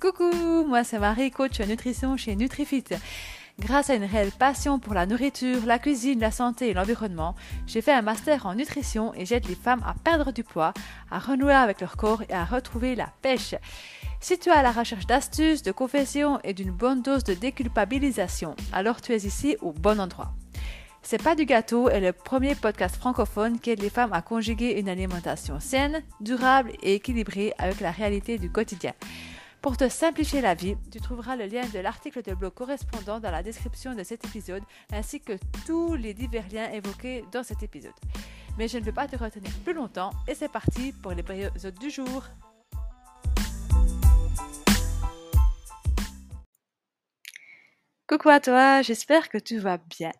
Coucou, moi c'est Marie, coach nutrition chez NutriFit. Grâce à une réelle passion pour la nourriture, la cuisine, la santé et l'environnement, j'ai fait un master en nutrition et j'aide les femmes à perdre du poids, à renouer avec leur corps et à retrouver la pêche. Si tu es à la recherche d'astuces, de confessions et d'une bonne dose de déculpabilisation, alors tu es ici au bon endroit. C'est pas du gâteau est le premier podcast francophone qui aide les femmes à conjuguer une alimentation saine, durable et équilibrée avec la réalité du quotidien. Pour te simplifier la vie, tu trouveras le lien de l'article de blog correspondant dans la description de cet épisode, ainsi que tous les divers liens évoqués dans cet épisode. Mais je ne veux pas te retenir plus longtemps et c'est parti pour l'épisode du jour. Coucou à toi, j'espère que tu vas bien.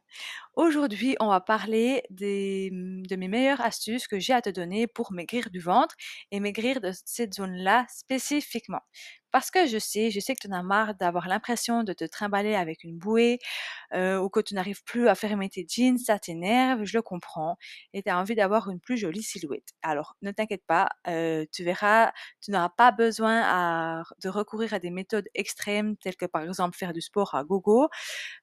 Aujourd'hui, on va parler de mes meilleures astuces que j'ai à te donner pour maigrir du ventre et maigrir de cette zone-là spécifiquement. Parce que je sais, je sais que tu en as marre d'avoir l'impression de te trimballer avec une bouée ou que tu n'arrives plus à fermer tes jeans, ça t'énerve, je le comprends, et tu as envie d'avoir une plus jolie silhouette. Alors, ne t'inquiète pas, tu verras, tu n'auras pas besoin de recourir à des méthodes extrêmes telles que par exemple faire du sport à gogo.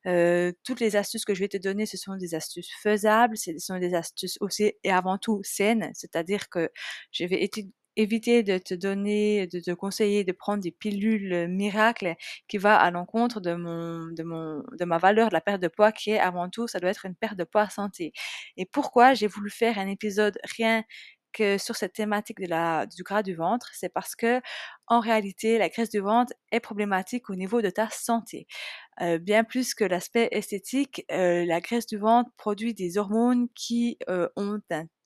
Euh, toutes les astuces que je vais te donner, ce sont des astuces faisables, ce sont des astuces aussi et avant tout saines, c'est-à-dire que je vais éviter de te donner, de te conseiller de prendre des pilules miracles qui va à l'encontre de mon, de mon, de ma valeur de la perte de poids qui est avant tout, ça doit être une perte de poids santé. Et pourquoi j'ai voulu faire un épisode rien que sur cette thématique de la, du gras du ventre, c'est parce que en réalité, la graisse du ventre est problématique au niveau de ta santé. Euh, bien plus que l'aspect esthétique, euh, la graisse du ventre produit des hormones qui euh, ont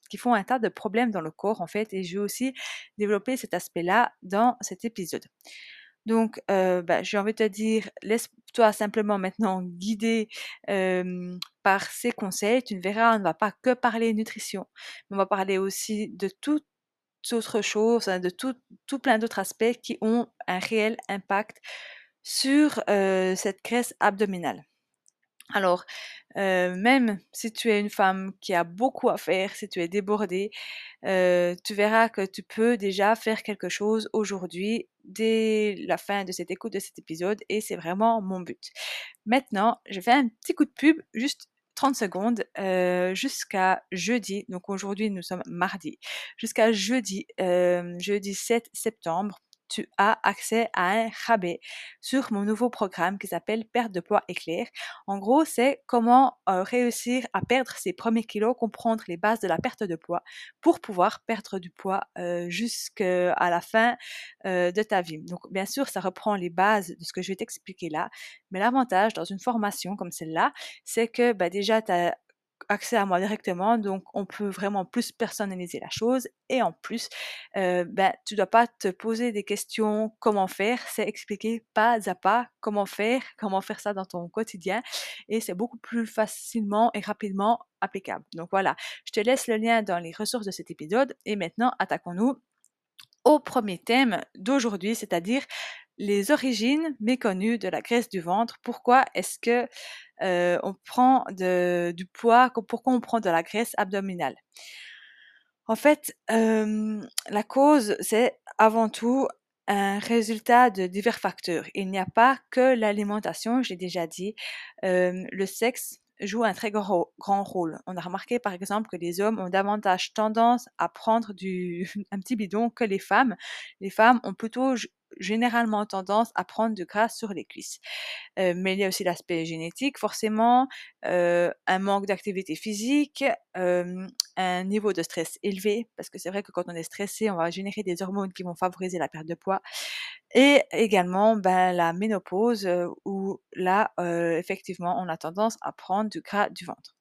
qui font un tas de problèmes dans le corps en fait et je vais aussi développer cet aspect-là dans cet épisode. Donc, bah, j'ai envie de te dire, laisse-toi simplement maintenant guider par ces conseils. Tu ne verras, on ne va pas que parler nutrition, mais on va parler aussi de toutes autres choses, hein, de tout, tout plein d'autres aspects qui ont un réel impact sur cette graisse abdominale. Alors, même si tu es une femme qui a beaucoup à faire, si tu es débordée, tu verras que tu peux déjà faire quelque chose aujourd'hui dès la fin de cette écoute de cet épisode et c'est vraiment mon but. Maintenant, je fais un petit coup de pub, juste 30 secondes, jusqu'à jeudi. Donc aujourd'hui, nous sommes mardi. Jusqu'à jeudi, jeudi 7 septembre, tu as accès à un rabais sur mon nouveau programme qui s'appelle Perte de poids éclair. En gros, c'est comment euh, réussir à perdre ses premiers kilos, comprendre les bases de la perte de poids pour pouvoir perdre du poids euh, jusqu'à la fin euh, de ta vie. Donc, bien sûr, ça reprend les bases de ce que je vais t'expliquer là, mais l'avantage dans une formation comme celle-là, c'est que bah, déjà, tu as accès à moi directement, donc on peut vraiment plus personnaliser la chose. Et en plus, euh, ben, tu dois pas te poser des questions comment faire, c'est expliquer pas à pas comment faire, comment faire ça dans ton quotidien. Et c'est beaucoup plus facilement et rapidement applicable. Donc voilà, je te laisse le lien dans les ressources de cet épisode. Et maintenant, attaquons-nous au premier thème d'aujourd'hui, c'est-à-dire les origines méconnues de la graisse du ventre. Pourquoi est-ce que euh, on prend du poids Pourquoi on prend de la graisse abdominale? En fait, la cause, c'est avant tout un résultat de divers facteurs. Il n'y a pas que l'alimentation, j'ai déjà dit. le sexe joue un très grand, rôle. On a remarqué par exemple que les hommes ont davantage tendance à prendre du, un petit bidon que les femmes. Les femmes ont plutôt généralement tendance à prendre du gras sur les cuisses. Euh, mais il y a aussi l'aspect génétique, forcément, euh, un manque d'activité physique, euh, un niveau de stress élevé, parce que c'est vrai que quand on est stressé, on va générer des hormones qui vont favoriser la perte de poids, et également ben, la ménopause, où là, effectivement, on a tendance à prendre du gras du ventre.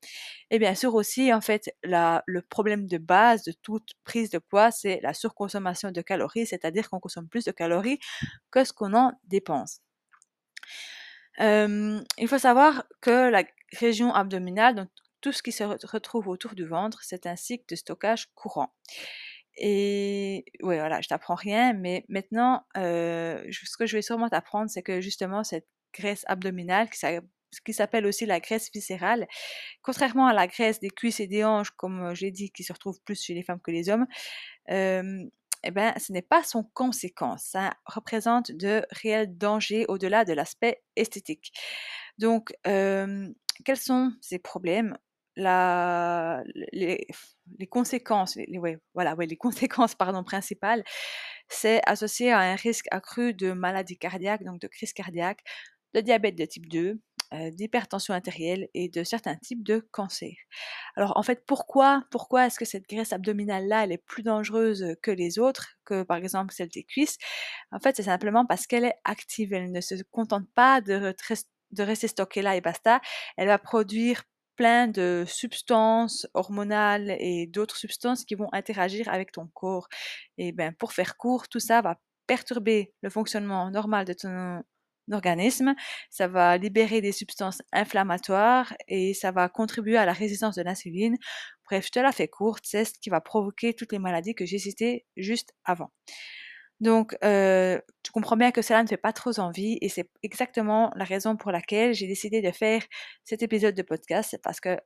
Et bien sûr aussi, en fait, le problème de base de toute prise de poids, c'est la surconsommation de calories, c'est-à-dire qu'on consomme plus de calories que ce qu'on en dépense. il faut savoir que la région abdominale, donc tout ce qui se retrouve autour du ventre, c'est un cycle de stockage courant. Et ouais, voilà, je t'apprends rien, mais maintenant, ce que je vais sûrement t'apprendre, c'est que justement, cette graisse abdominale, qui s'appelle aussi la graisse viscérale, contrairement à la graisse des cuisses et des hanches, comme j'ai dit, qui se retrouve plus chez les femmes que les hommes, eh ben, ce n'est pas son conséquence. Ça représente de réels dangers au-delà de l'aspect esthétique. Donc, quels sont ces problèmes? Les, les, conséquences, ouais, voilà, ouais, les conséquences pardon, principales, c'est associé à un risque accru de maladie cardiaque, donc de crise cardiaque, de diabète de type 2, euh, d'hypertension artérielle et de certains types de cancers. Alors en fait, pourquoi, pourquoi est-ce que cette graisse abdominale-là, elle est plus dangereuse que les autres, que par exemple celle des cuisses? En fait, c'est simplement parce qu'elle est active, elle ne se contente pas de, de rester stockée là et basta, elle va produire plein de substances hormonales et d'autres substances qui vont interagir avec ton corps. Et ben, pour faire court, tout ça va perturber le fonctionnement normal de ton organisme, ça va libérer des substances inflammatoires et ça va contribuer à la résistance de l'insuline. Bref, je te la fais courte, c'est ce qui va provoquer toutes les maladies que j'ai citées juste avant. Donc, euh, tu comprends bien que cela ne fait pas trop envie et c'est exactement la raison pour laquelle j'ai décidé de faire cet épisode de podcast. C'est parce que,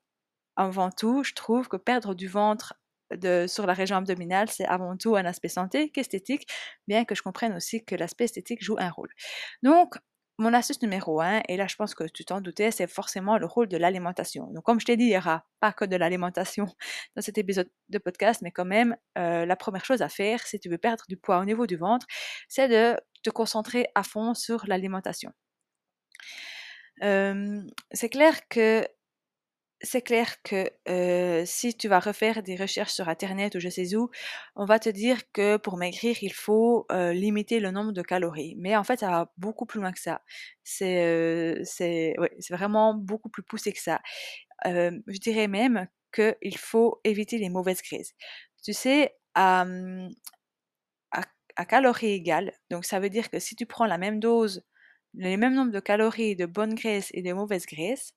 avant tout, je trouve que perdre du ventre sur la région abdominale, c'est avant tout un aspect santé qu'esthétique, bien que je comprenne aussi que l'aspect esthétique joue un rôle. Donc, mon astuce numéro un, et là je pense que tu t'en doutais, c'est forcément le rôle de l'alimentation. Donc comme je t'ai dit, il n'y aura pas que de l'alimentation dans cet épisode de podcast, mais quand même, euh, la première chose à faire si tu veux perdre du poids au niveau du ventre, c'est de te concentrer à fond sur l'alimentation. c'est clair que c'est clair que si tu vas refaire des recherches sur Internet ou je sais où, on va te dire que pour maigrir, il faut limiter le nombre de calories. Mais en fait, ça va beaucoup plus loin que ça. C'est vraiment beaucoup plus poussé que ça. je dirais même qu'il faut éviter les mauvaises graisses. Tu sais, à, mmh, à, à calories égales, donc ça veut dire que si tu prends la même dose, le même nombre de calories de bonnes graisses et de mauvaises graisses,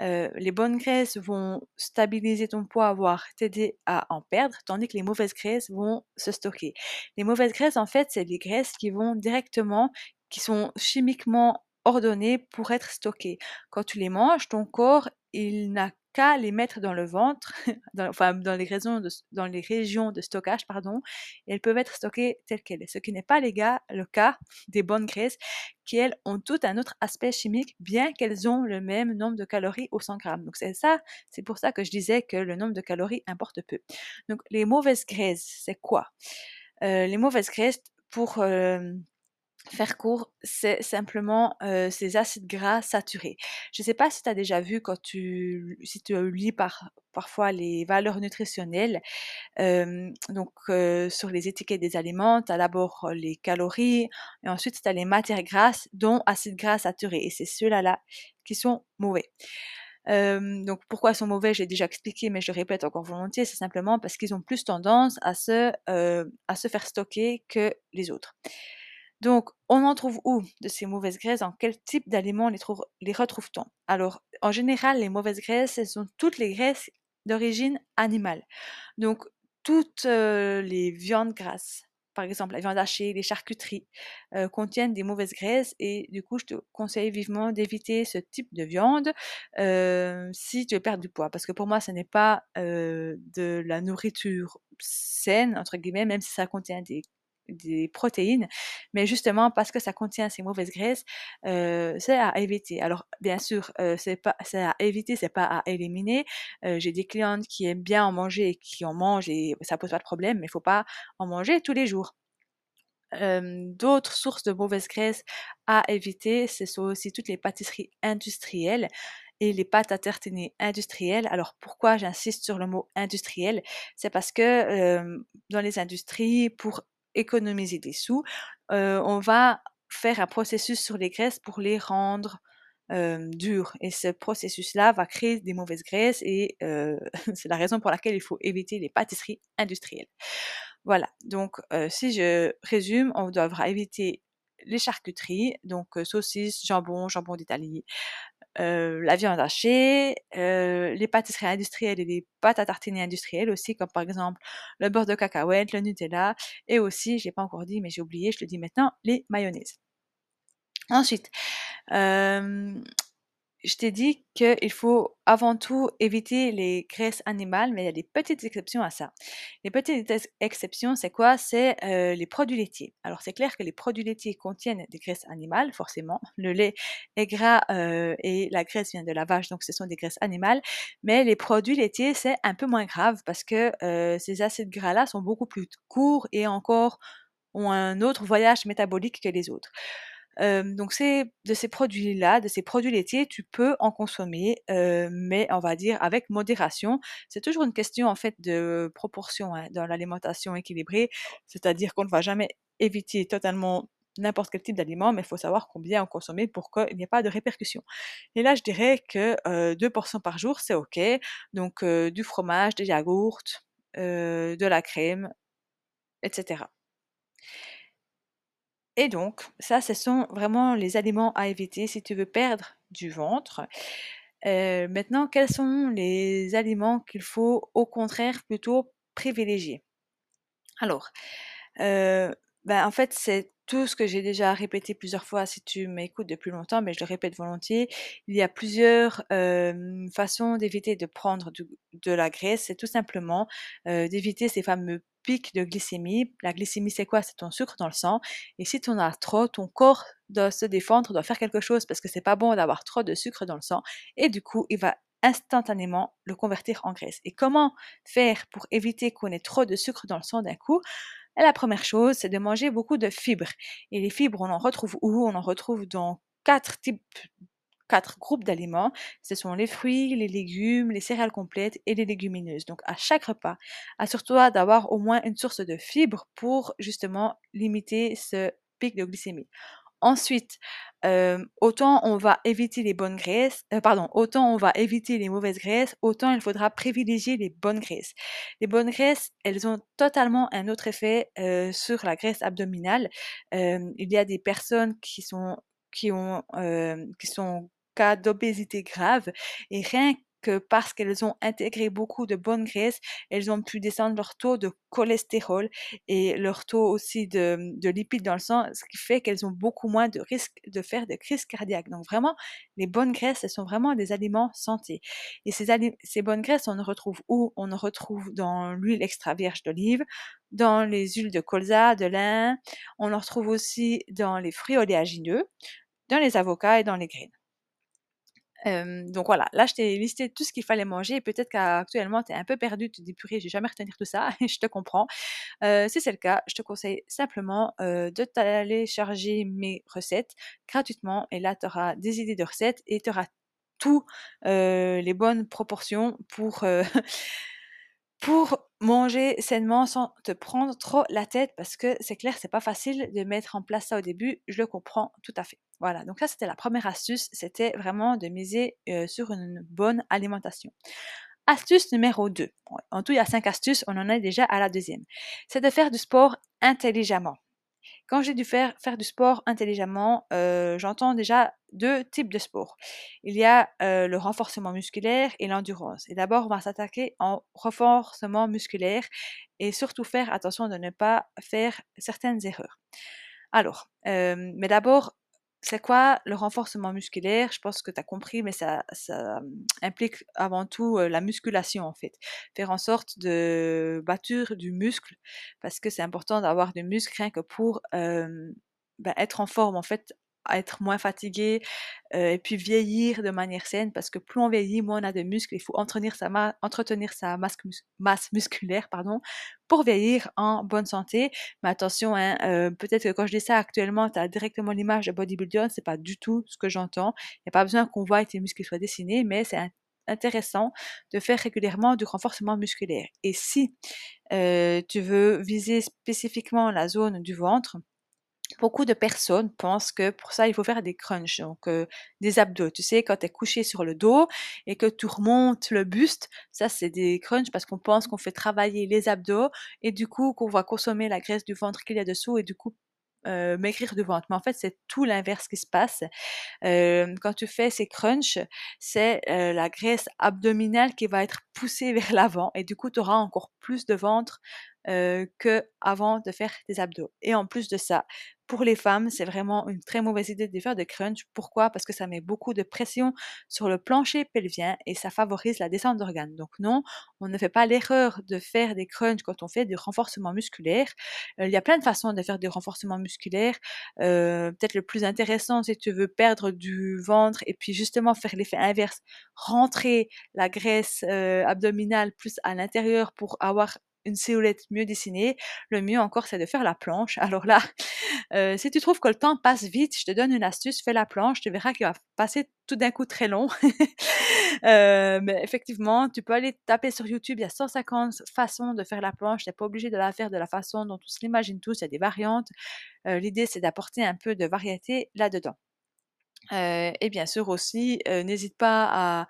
euh, les bonnes graisses vont stabiliser ton poids, voire t'aider à en perdre, tandis que les mauvaises graisses vont se stocker. Les mauvaises graisses, en fait, c'est des graisses qui vont directement, qui sont chimiquement ordonnées pour être stockées. Quand tu les manges, ton corps, il n'a les mettre dans le ventre, dans, enfin dans les, régions de, dans les régions de stockage, pardon, elles peuvent être stockées telles quelles. Ce qui n'est pas les gars, le cas des bonnes graisses, qui elles ont tout un autre aspect chimique, bien qu'elles ont le même nombre de calories au 100 grammes. Donc c'est ça, c'est pour ça que je disais que le nombre de calories importe peu. Donc les mauvaises graisses, c'est quoi? Euh, Les mauvaises graisses, pour euh, faire court, c'est simplement ces acides gras saturés. Je ne sais pas si tu as déjà vu quand tu, si tu lis par, parfois les valeurs nutritionnelles, donc sur les étiquettes des aliments, tu as d'abord les calories et ensuite tu as les matières grasses dont acides gras saturés et c'est ceux-là qui sont mauvais. donc pourquoi ils sont mauvais, j'ai déjà expliqué, mais je répète encore volontiers, c'est simplement parce qu'ils ont plus tendance à se, à se faire stocker que les autres. Donc, on en trouve où de ces mauvaises graisses? En quel type d'aliments les, les retrouve-t-on? Alors, en général, les mauvaises graisses, ce sont toutes les graisses d'origine animale. Donc, toutes les viandes grasses, par exemple la viande hachée, les charcuteries, contiennent des mauvaises graisses et du coup, je te conseille vivement d'éviter ce type de viande si tu veux perdre du poids. Parce que pour moi, ce n'est pas de la nourriture saine, entre guillemets, même si ça contient des des protéines, mais justement parce que ça contient ces mauvaises graisses, euh, c'est à éviter. Alors bien sûr, euh, c'est pas c'est à éviter, c'est pas à éliminer. Euh, j'ai des clientes qui aiment bien en manger et qui en mangent et ça pose pas de problème, mais il faut pas en manger tous les jours. D'autres sources de mauvaises graisses à éviter, ce sont aussi toutes les pâtisseries industrielles et les pâtes à tartiner industrielles. Alors pourquoi j'insiste sur le mot industriel C'est parce que dans les industries, pour économiser des sous, on va faire un processus sur les graisses pour les rendre dures. Et ce processus-là va créer des mauvaises graisses et c'est la raison pour laquelle il faut éviter les pâtisseries industrielles. Voilà, donc si je résume, on devra éviter les charcuteries, donc saucisses, jambon, jambon d'Italie, euh, la viande hachée, euh, les pâtisseries industrielles et les pâtes à tartiner industrielles aussi, comme par exemple le beurre de cacahuète, le Nutella, et aussi, je l'ai pas encore dit, mais j'ai oublié, je le dis maintenant, les mayonnaises. Ensuite, euh, je t'ai dit qu'il faut avant tout éviter les graisses animales, mais il y a des petites exceptions à ça. Les petites exceptions, c'est quoi? C'est euh, les produits laitiers. Alors c'est clair que les produits laitiers contiennent des graisses animales, forcément. Le lait est gras euh, et la graisse vient de la vache, donc ce sont des graisses animales. Mais les produits laitiers, c'est un peu moins grave parce que euh, ces acides gras-là sont beaucoup plus courts et encore ont un autre voyage métabolique que les autres donc c'est de ces produits-là, de ces produits laitiers, tu peux en consommer, mais on va dire avec modération. C'est toujours une question en fait de proportion hein, dans l'alimentation équilibrée, c'est-à-dire qu'on ne va jamais éviter totalement n'importe quel type d'aliment, mais il faut savoir combien en consommer pour qu'il n'y ait pas de répercussions. Et là, je dirais que 2 portions par jour, c'est OK. Donc du fromage, des yaourts, de la crème, etc. Et donc, ça, ce sont vraiment les aliments à éviter si tu veux perdre du ventre. Euh, maintenant, quels sont les aliments qu'il faut au contraire plutôt privilégier? Alors, euh, ben, en fait, c'est tout ce que j'ai déjà répété plusieurs fois si tu m'écoutes depuis longtemps, mais je le répète volontiers. Il y a plusieurs façons d'éviter de prendre de la graisse. C'est tout simplement d'éviter ces fameux pics de glycémie. La glycémie, c'est quoi? C'est ton sucre dans le sang. Et si tu en as trop, ton corps doit se défendre, doit faire quelque chose parce que c'est pas bon d'avoir trop de sucre dans le sang. Et du coup, il va instantanément le convertir en graisse. Et comment faire pour éviter qu'on ait trop de sucre dans le sang d'un coup? La première chose, c'est de manger beaucoup de fibres. Et les fibres, on en retrouve où? On en retrouve dans quatre types quatre groupes d'aliments. Ce sont les fruits, les légumes, les céréales complètes et les légumineuses. Donc à chaque repas, assure-toi d'avoir au moins une source de fibres pour justement limiter ce pic de glycémie. Ensuite, autant on va éviter les bonnes graisses, pardon, autant on va éviter les mauvaises graisses, autant il faudra privilégier les bonnes graisses. Les bonnes graisses, elles ont totalement un autre effet sur la graisse abdominale. il y a des personnes qui sont qui ont qui sont cas d'obésité grave et rien que parce qu'elles ont intégré beaucoup de bonnes graisses, elles ont pu descendre leur taux de cholestérol et leur taux aussi de, lipides dans le sang, ce qui fait qu'elles ont beaucoup moins de risques de faire des crises cardiaques. Donc vraiment, les bonnes graisses, elles sont vraiment des aliments santé. Et ces, bonnes graisses, on ne retrouve où? On en retrouve dans l'huile extra vierge d'olive, dans les huiles de colza, de lin, on en retrouve aussi dans les fruits oléagineux, dans les avocats et dans les graines donc voilà, là je t'ai listé tout ce qu'il fallait manger peut-être qu'actuellement tu es un peu perdu, tu te dis purée, j'ai jamais retenir tout ça je te comprends. si c'est le cas, je te conseille simplement de t'aller charger mes recettes gratuitement et là tu auras des idées de recettes et tu auras tout les bonnes proportions pour manger sainement sans te prendre trop la tête parce que c'est clair, c'est pas facile de mettre en place ça au début, je le comprends tout à fait. Voilà, donc ça c'était la première astuce, c'était vraiment de miser sur une bonne alimentation. Astuce numéro 2. En tout, il y a cinq astuces, on en est déjà à la deuxième. C'est de faire du sport intelligemment. Quand j'ai dû faire, faire du sport intelligemment, euh, j'entends déjà deux types de sport. Il y a euh, le renforcement musculaire et l'endurance. Et d'abord, on va s'attaquer en renforcement musculaire et surtout faire attention de ne pas faire certaines erreurs. Alors, euh, mais d'abord, c'est quoi le renforcement musculaire? Je pense que tu as compris, mais ça, implique avant tout la musculation en fait. Faire en sorte de bâtir du muscle, parce que c'est important d'avoir du muscle rien que pour ben, être en forme en fait être moins fatigué et puis vieillir de manière saine parce que plus on vieillit, moins on a de muscles. Il faut entretenir sa, masse, musculaire pardon, pour vieillir en bonne santé. Mais attention, hein, peut-être que quand je dis ça actuellement, tu as directement l'image de bodybuilder, c'est pas du tout ce que j'entends. Il n'y a pas besoin qu'on voit tes muscles soient dessinés, mais c'est intéressant de faire régulièrement du renforcement musculaire. Et si tu veux viser spécifiquement la zone du ventre, beaucoup de personnes pensent que pour ça, il faut faire des crunchs, donc des abdos. Tu sais, quand tu es couché sur le dos et que tu remontes le buste, ça, c'est des crunchs parce qu'on pense qu'on fait travailler les abdos et du coup, qu'on va consommer la graisse du ventre qu'il y a dessous et du coup, maigrir du ventre. Mais en fait, c'est tout l'inverse qui se passe. Quand tu fais ces crunchs, c'est la graisse abdominale qui va être poussée vers l'avant et du coup, tu auras encore plus de ventre que avant de faire tes abdos. Et en plus de ça, pour les femmes, c'est vraiment une très mauvaise idée de faire de crunch. Pourquoi? Parce que ça met beaucoup de pression sur le plancher pelvien et ça favorise la descente d'organes. Donc non, on ne fait pas l'erreur de faire des crunchs quand on fait du renforcement musculaire. Euh, il y a plein de façons de faire du renforcement musculaire. Euh, peut-être le plus intéressant, si tu veux perdre du ventre et puis justement faire l'effet inverse, rentrer la graisse euh, abdominale plus à l'intérieur pour avoir une silhouette mieux dessinée, le mieux encore c'est de faire la planche. Alors là, euh, si tu trouves que le temps passe vite, je te donne une astuce, fais la planche, tu verras qu'il va passer tout d'un coup très long. Euh, mais effectivement, tu peux aller taper sur YouTube, il y a 150 façons de faire la planche, tu n'es pas obligé de la faire de la façon dont on se l'imagine tous, il y a des variantes. Euh, l'idée c'est d'apporter un peu de variété là-dedans. et bien sûr aussi, n'hésite pas à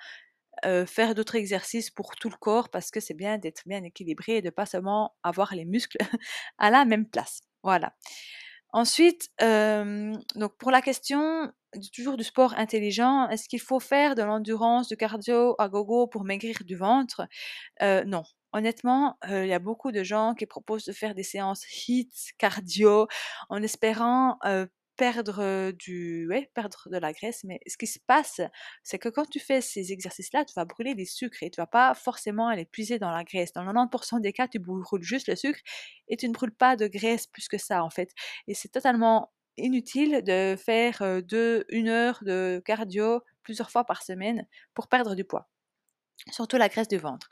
faire d'autres exercices pour tout le corps parce que c'est bien d'être bien équilibré et de pas seulement avoir les muscles à la même place. Voilà. Ensuite, donc pour la question toujours du sport intelligent, est-ce qu'il faut faire de l'endurance, du cardio à gogo pour maigrir du ventre? Non. Honnêtement, il y a beaucoup de gens qui proposent de faire des séances HIIT, cardio, en espérant perdre du ouais, perdre de la graisse, mais ce qui se passe, c'est que quand tu fais ces exercices-là, tu vas brûler des sucres et tu vas pas forcément aller puiser dans la graisse. Dans 90% des cas, tu brûles juste le sucre et tu ne brûles pas de graisse plus que ça en fait. Et c'est totalement inutile de faire deux, une heure de cardio plusieurs fois par semaine pour perdre du poids surtout la graisse du ventre.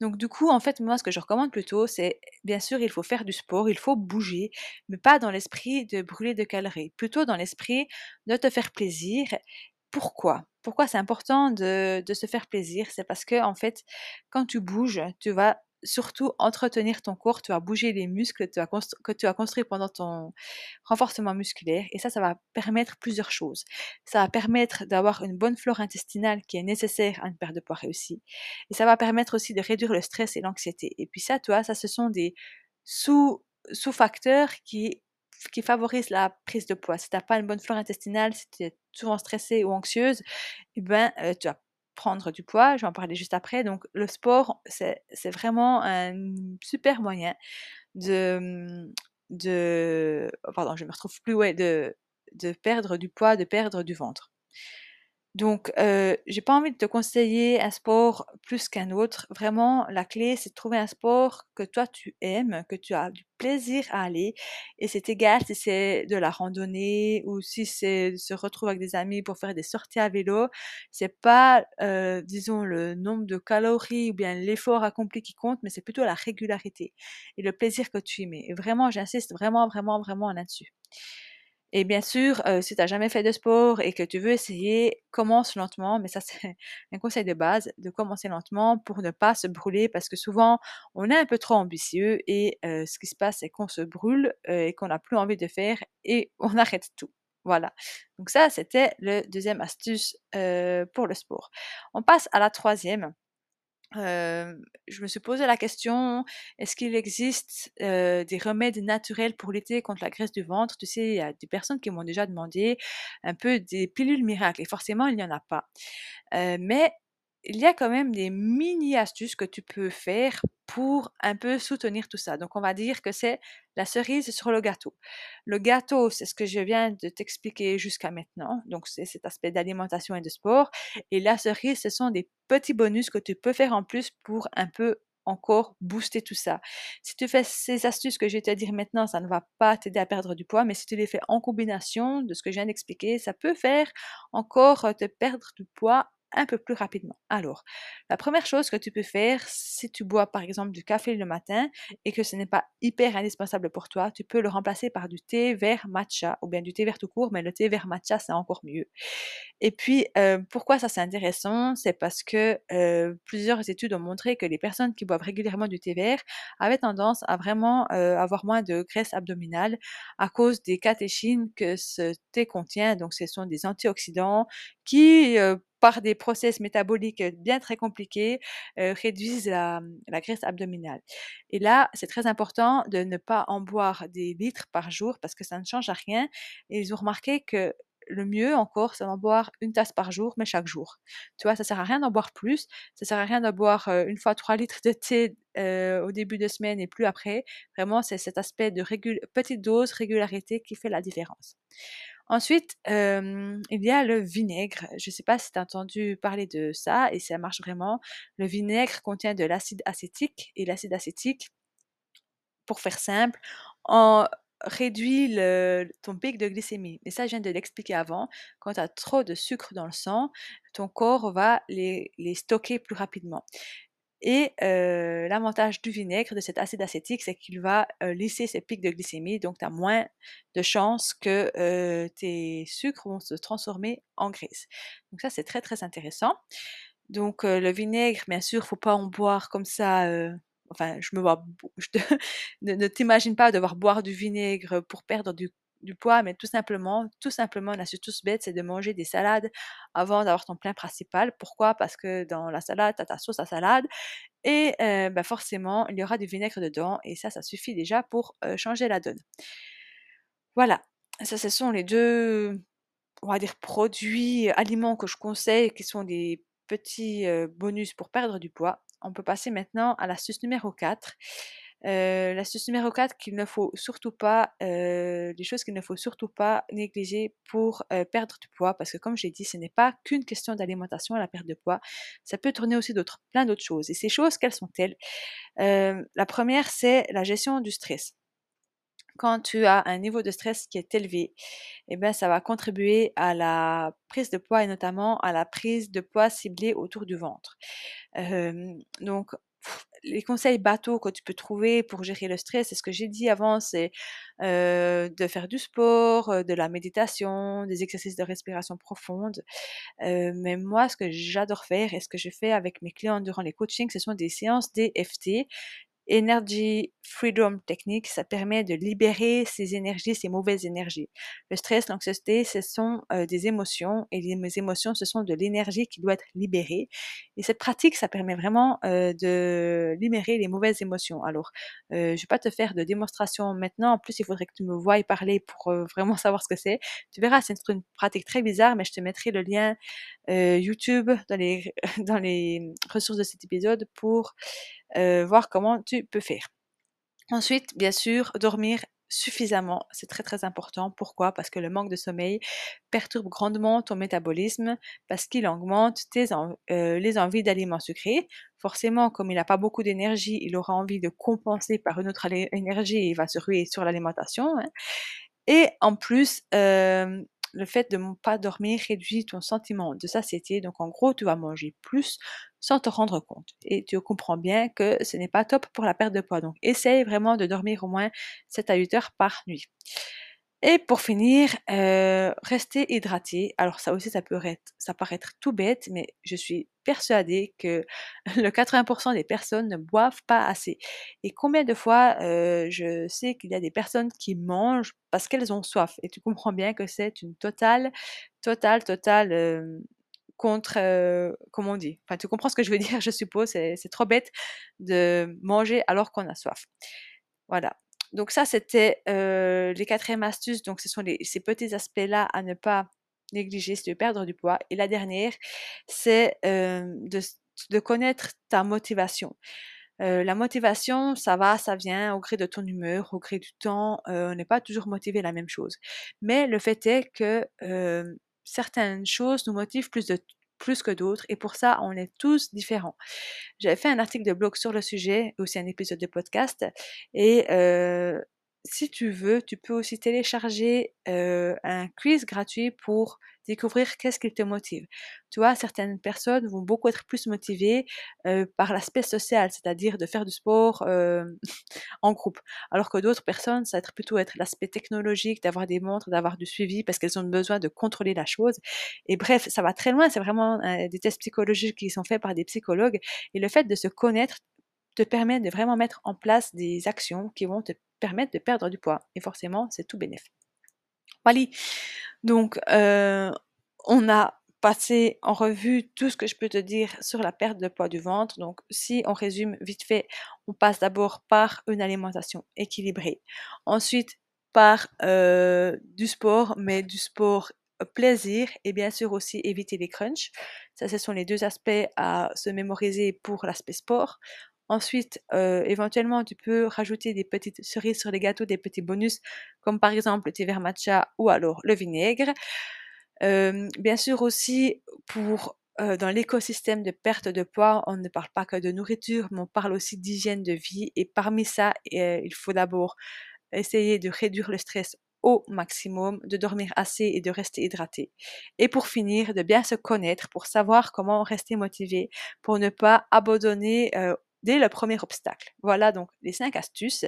Donc du coup, en fait, moi, ce que je recommande plutôt, c'est bien sûr, il faut faire du sport, il faut bouger, mais pas dans l'esprit de brûler de calories, plutôt dans l'esprit de te faire plaisir. Pourquoi? Pourquoi c'est important de, de, se faire plaisir? C'est parce que en fait, quand tu bouges, tu vas surtout entretenir ton corps, tu vas bouger les muscles que tu as construits pendant ton renforcement musculaire et ça, ça va permettre plusieurs choses. Ça va permettre d'avoir une bonne flore intestinale qui est nécessaire à une perte de poids réussie et ça va permettre aussi de réduire le stress et l'anxiété. Et puis ça, tu vois, ça, ce sont des sous, sous-facteurs qui qui favorisent la prise de poids. Si tu n'as pas une bonne flore intestinale, si tu es souvent stressée ou anxieuse, eh ben, euh, tu vas prendre du poids, je vais en parler juste après. Donc le sport, c'est vraiment un super moyen de, mmh, oh, plus, ouais, de perdre du poids, de perdre du ventre. Donc, euh, j'ai pas envie de te conseiller un sport plus qu'un autre. Vraiment, la clé, c'est de trouver un sport que toi tu aimes, que tu as du plaisir à aller. Et c'est égal si c'est de la randonnée ou si c'est se retrouver avec des amis pour faire des sorties à vélo. C'est pas, euh, disons, le nombre de calories ou bien l'effort accompli qui compte, mais c'est plutôt la régularité et le plaisir que tu y mets. Et vraiment, j'insiste vraiment, vraiment, vraiment là-dessus. Et bien sûr, si tu n'as jamais fait de sport et que tu veux essayer, commence lentement, mais ça c'est un conseil de base, de commencer lentement pour ne pas se brûler parce que souvent on est un peu trop ambitieux et ce qui se passe c'est qu'on se brûle et qu'on n'a plus envie de faire et on arrête tout. Voilà. Donc ça, c'était le deuxième astuce pour le sport. On passe à la troisième je me suis posé la question, est-ce qu'il existe des remèdes naturels pour lutter contre la graisse du ventre? Tu sais, il y a des personnes qui m'ont déjà demandé un peu des pilules miracles, et forcément, il n'y en a pas. mais il y a quand même des mini astuces que tu peux faire pour un peu soutenir tout ça. Donc, on va dire que c'est la cerise sur le gâteau. Le gâteau, c'est ce que je viens de t'expliquer jusqu'à maintenant. Donc, c'est cet aspect d'alimentation et de sport. Et la cerise, ce sont des petits bonus que tu peux faire en plus pour un peu encore booster tout ça. Si tu fais ces astuces que je vais te dire maintenant, ça ne va pas t'aider à perdre du poids, mais si tu les fais en combination de ce que je viens d'expliquer, ça peut faire encore te perdre du poids un peu plus rapidement. Alors, la première chose que tu peux faire, si tu bois par exemple du café le matin et que ce n'est pas hyper indispensable pour toi, tu peux le remplacer par du thé vert matcha ou bien du thé vert tout court, mais le thé vert matcha c'est encore mieux. Et puis, euh, pourquoi ça c'est intéressant? C'est parce que euh, plusieurs études ont montré que les personnes qui boivent régulièrement du thé vert avaient tendance à vraiment euh, avoir moins de graisse abdominale à cause des catéchines que ce thé contient. Donc, ce sont des antioxydants qui par des process métaboliques bien très compliqués, réduisent la, la, graisse abdominale. Et là, c'est très important de ne pas en boire des litres par jour parce que ça ne change rien. Et ils ont remarqué que le mieux encore, c'est d'en boire une tasse par jour, mais chaque jour. Tu vois, ça sert à rien d'en boire plus, ça sert à rien de boire une fois 3 litres de thé au début de semaine et plus après. Vraiment, c'est cet aspect de petite dose, régularité qui fait la différence. Ensuite, il y a le vinaigre. Je ne sais pas si tu as entendu parler de ça et ça marche vraiment. Le vinaigre contient de l'acide acétique et l'acide acétique, pour faire simple, réduit ton pic de glycémie. Mais ça, je viens de l'expliquer avant. Quand tu as trop de sucre dans le sang, ton corps va les stocker plus rapidement. Et l'avantage du vinaigre, de cet acide acétique, c'est qu'il va lisser ces pics de glycémie, donc tu as moins de chances que tes sucres vont se transformer en graisse. Donc ça, c'est très très intéressant. Donc le vinaigre, bien sûr, faut pas en boire comme ça. enfin, je me vois, ne, ne t'imagine pas devoir boire du vinaigre pour perdre du du poids, mais tout simplement, tout simplement, tous bête, c'est de manger des salades avant d'avoir ton plein principal. Pourquoi? Parce que dans la salade, tu as ta sauce à salade et bah forcément, il y aura du vinaigre dedans et ça, ça suffit déjà pour changer la donne. Voilà, ça, ce sont les deux, on va dire, produits, aliments que je conseille, qui sont des petits bonus pour perdre du poids. On peut passer maintenant à l'astuce numéro 4. Euh, l'astuce numéro 4 qu'il ne faut surtout pas, euh, des choses qu'il ne faut surtout pas négliger pour euh, perdre du poids, parce que comme j'ai dit, ce n'est pas qu'une question d'alimentation à la perte de poids, ça peut tourner aussi d'autres, plein d'autres choses. Et ces choses, quelles sont-elles? La première, c'est la gestion du stress. Quand tu as un niveau de stress qui est élevé, eh ben, ça va contribuer à la prise de poids et notamment à la prise de poids ciblée autour du ventre. donc, les conseils bateaux que tu peux trouver pour gérer le stress, c'est ce que j'ai dit avant, c'est de faire du sport, de la méditation, des exercices de respiration profonde. mais moi, ce que j'adore faire et ce que je fais avec mes clients durant les coachings, ce sont des séances d'EFT, Energy Freedom Technique, ça permet de libérer ces énergies, ces mauvaises énergies. Le stress, l'anxiété, ce sont euh, des émotions et les émotions, ce sont de l'énergie qui doit être libérée. Et cette pratique, ça permet vraiment euh, de libérer les mauvaises émotions. Alors, euh, je vais pas te faire de démonstration maintenant. En plus, il faudrait que tu me voies parler pour vraiment savoir ce que c'est. Tu verras, c'est une, pratique très bizarre, mais je te mettrai le lien YouTube dans les, ressources de cet épisode pour voir comment tu peux faire. Ensuite, bien sûr, dormir suffisamment, c'est très très important. Pourquoi? Parce que le manque de sommeil perturbe grandement ton métabolisme, parce qu'il augmente tes les envies d'aliments sucrés. Forcément, comme il n'a pas beaucoup d'énergie, il aura envie de compenser par une autre énergie et il va se ruer sur l'alimentation. Hein. Et en plus, le fait de ne pas dormir réduit ton sentiment de satiété. Donc en gros, tu vas manger plus sans te rendre compte. Et tu comprends bien que ce n'est pas top pour la perte de poids. Donc essaye vraiment de dormir au moins 7 à 8 heures par nuit. Et pour finir, euh, rester hydraté. Alors ça aussi, ça peut être, ça paraît être tout bête, mais je suis persuadée que le 80% des personnes ne boivent pas assez. Et combien de fois, euh, je sais qu'il y a des personnes qui mangent parce qu'elles ont soif. Et tu comprends bien que c'est une totale, totale, totale euh, contre, comment on dit? Enfin, tu comprends ce que je veux dire, je suppose. C'est trop bête de manger alors qu'on a soif. Voilà. Donc ça, c'était les quatrièmes astuces. Donc ce sont ces petits aspects-là à ne pas négliger tu veux perdre du poids. Et la dernière, c'est de, connaître ta motivation. la motivation, ça va, ça vient au gré de ton humeur, au gré du temps. on n'est pas toujours motivé la même chose. Mais le fait est que certaines choses nous motivent plus de plus que d'autres et pour ça, on est tous différents. J'avais fait un article de blog sur le sujet, aussi un épisode de podcast et si tu veux, tu peux aussi télécharger un quiz gratuit pour découvrir qu'est-ce qui te motive. Tu vois, certaines personnes vont beaucoup être plus motivées par l'aspect social, c'est-à-dire de faire du sport en groupe, alors que d'autres personnes, ça va être plutôt être l'aspect technologique, d'avoir des montres, d'avoir du suivi, parce qu'elles ont besoin de contrôler la chose. Et bref, ça va très loin, c'est vraiment des tests psychologiques qui sont faits par des psychologues, et le fait de se connaître te permet de vraiment mettre en place des actions qui vont te permettre de perdre du poids. Et forcément, c'est tout bénéfique. Voilà. Donc, euh, on a passé en revue tout ce que je peux te dire sur la perte de poids du ventre. Donc, si on résume vite fait, on passe d'abord par une alimentation équilibrée. Ensuite, par euh, du sport, mais du sport plaisir et bien sûr aussi éviter les crunchs. Ça, ce sont les deux aspects à se mémoriser pour l'aspect sport. Ensuite, euh, éventuellement, tu peux rajouter des petites cerises sur les gâteaux, des petits bonus, comme par exemple le thé vert matcha ou alors le vinaigre. Euh, bien sûr aussi, pour euh, dans l'écosystème de perte de poids, on ne parle pas que de nourriture, mais on parle aussi d'hygiène de vie. Et parmi ça, il faut d'abord essayer de réduire le stress au maximum, de dormir assez et de rester hydraté. Et pour finir, de bien se connaître pour savoir comment rester motivé, pour ne pas abandonner dès le premier obstacle. Voilà donc les cinq astuces.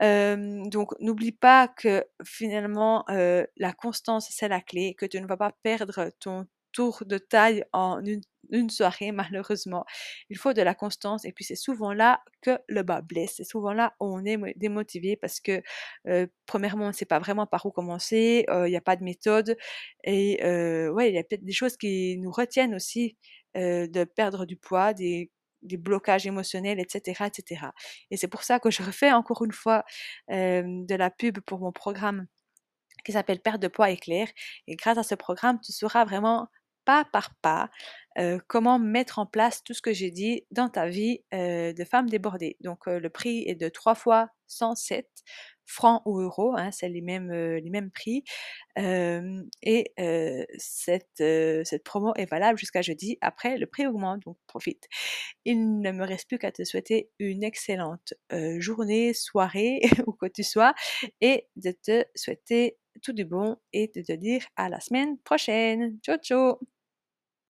donc n'oublie pas que finalement la constance c'est la clé, que tu ne vas pas perdre ton tour de taille en une, soirée malheureusement. Il faut de la constance et puis c'est souvent là que le bas blesse. C'est souvent là où on est démotivé parce que premièrement on ne sait pas vraiment par où commencer, il n'y a pas de méthode et ouais il y a peut-être des choses qui nous retiennent aussi de perdre du poids, des blocages émotionnels, etc., etc. Et c'est pour ça que je refais encore une fois de la pub pour mon programme qui s'appelle Perte de poids éclair. Et grâce à ce programme, tu sauras vraiment pas par pas comment mettre en place tout ce que j'ai dit dans ta vie de femme débordée. Donc le prix est de 3 fois 107 francs ou euros, hein, c'est les mêmes, les mêmes prix. et cette, cette promo est valable jusqu'à jeudi. Après, le prix augmente, donc profite. Il ne me reste plus qu'à te souhaiter une excellente journée, soirée, où que tu sois, et de te souhaiter tout du bon et de te dire à la semaine prochaine. Ciao, ciao